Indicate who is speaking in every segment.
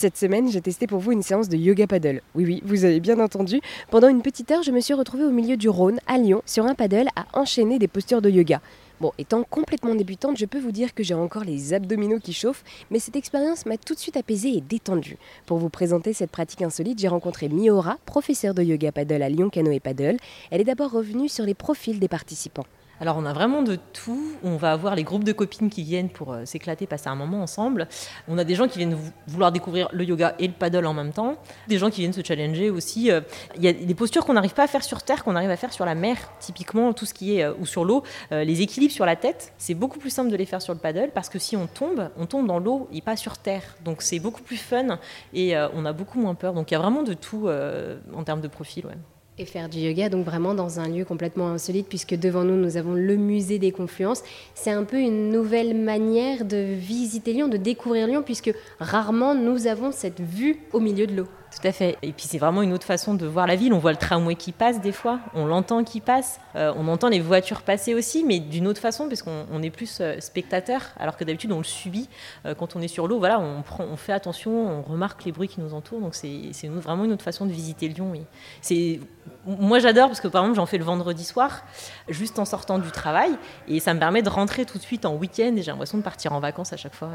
Speaker 1: Cette semaine, j'ai testé pour vous une séance de yoga paddle. Oui, oui, vous avez bien entendu. Pendant une petite heure, je me suis retrouvée au milieu du Rhône, à Lyon, sur un paddle à enchaîner des postures de yoga. Bon, étant complètement débutante, je peux vous dire que j'ai encore les abdominaux qui chauffent, mais cette expérience m'a tout de suite apaisée et détendue. Pour vous présenter cette pratique insolite, j'ai rencontré Miora, professeure de yoga paddle à Lyon Canoë Paddle. Elle est d'abord revenue sur les profils des participants.
Speaker 2: Alors on a vraiment de tout. On va avoir les groupes de copines qui viennent pour euh, s'éclater, passer un moment ensemble. On a des gens qui viennent vouloir découvrir le yoga et le paddle en même temps. Des gens qui viennent se challenger aussi. Euh, il y a des postures qu'on n'arrive pas à faire sur terre, qu'on arrive à faire sur la mer. Typiquement tout ce qui est euh, ou sur l'eau, les équilibres sur la tête, c'est beaucoup plus simple de les faire sur le paddle parce que si on tombe, on tombe dans l'eau et pas sur terre. Donc c'est beaucoup plus fun et on a beaucoup moins peur. Donc il y a vraiment de tout en termes de profil. Ouais.
Speaker 1: Et faire du yoga, donc vraiment dans un lieu complètement insolite, puisque devant nous, nous avons le musée des confluences. C'est un peu une nouvelle manière de visiter Lyon, de découvrir Lyon, puisque rarement nous avons cette vue au milieu de l'eau.
Speaker 2: Tout à fait. Et puis c'est vraiment une autre façon de voir la ville. On voit le tramway qui passe des fois, on l'entend qui passe, euh, on entend les voitures passer aussi, mais d'une autre façon, puisqu'on on est plus euh, spectateur, alors que d'habitude on le subit euh, quand on est sur l'eau. Voilà, on, fait attention, on remarque les bruits qui nous entourent. Donc c'est vraiment une autre façon de visiter Lyon. Moi j'adore parce que par exemple j'en fais le vendredi soir, juste en sortant du travail, et ça me permet de rentrer tout de suite en week-end et j'ai l'impression de partir en vacances à chaque fois.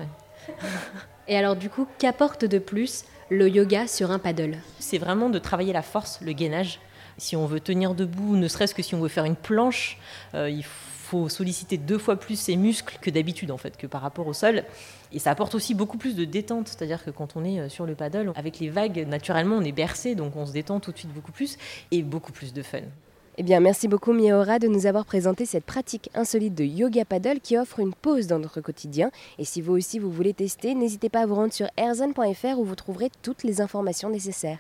Speaker 1: Et alors du coup, qu'apporte de plus le yoga sur un paddle
Speaker 2: C'est vraiment de travailler la force, le gainage. Si on veut tenir debout, ne serait-ce que si on veut faire une planche, euh, il faut solliciter deux fois plus ses muscles que d'habitude en fait, que par rapport au sol. Et ça apporte aussi beaucoup plus de détente, c'est-à-dire que quand on est euh, sur le paddle, avec les vagues, naturellement on est bercé, donc on se détend tout de suite beaucoup plus et beaucoup plus de fun.
Speaker 1: Eh bien, merci beaucoup Miaora de nous avoir présenté cette pratique insolite de yoga paddle qui offre une pause dans notre quotidien. Et si vous aussi vous voulez tester, n'hésitez pas à vous rendre sur airzone.fr où vous trouverez toutes les informations nécessaires.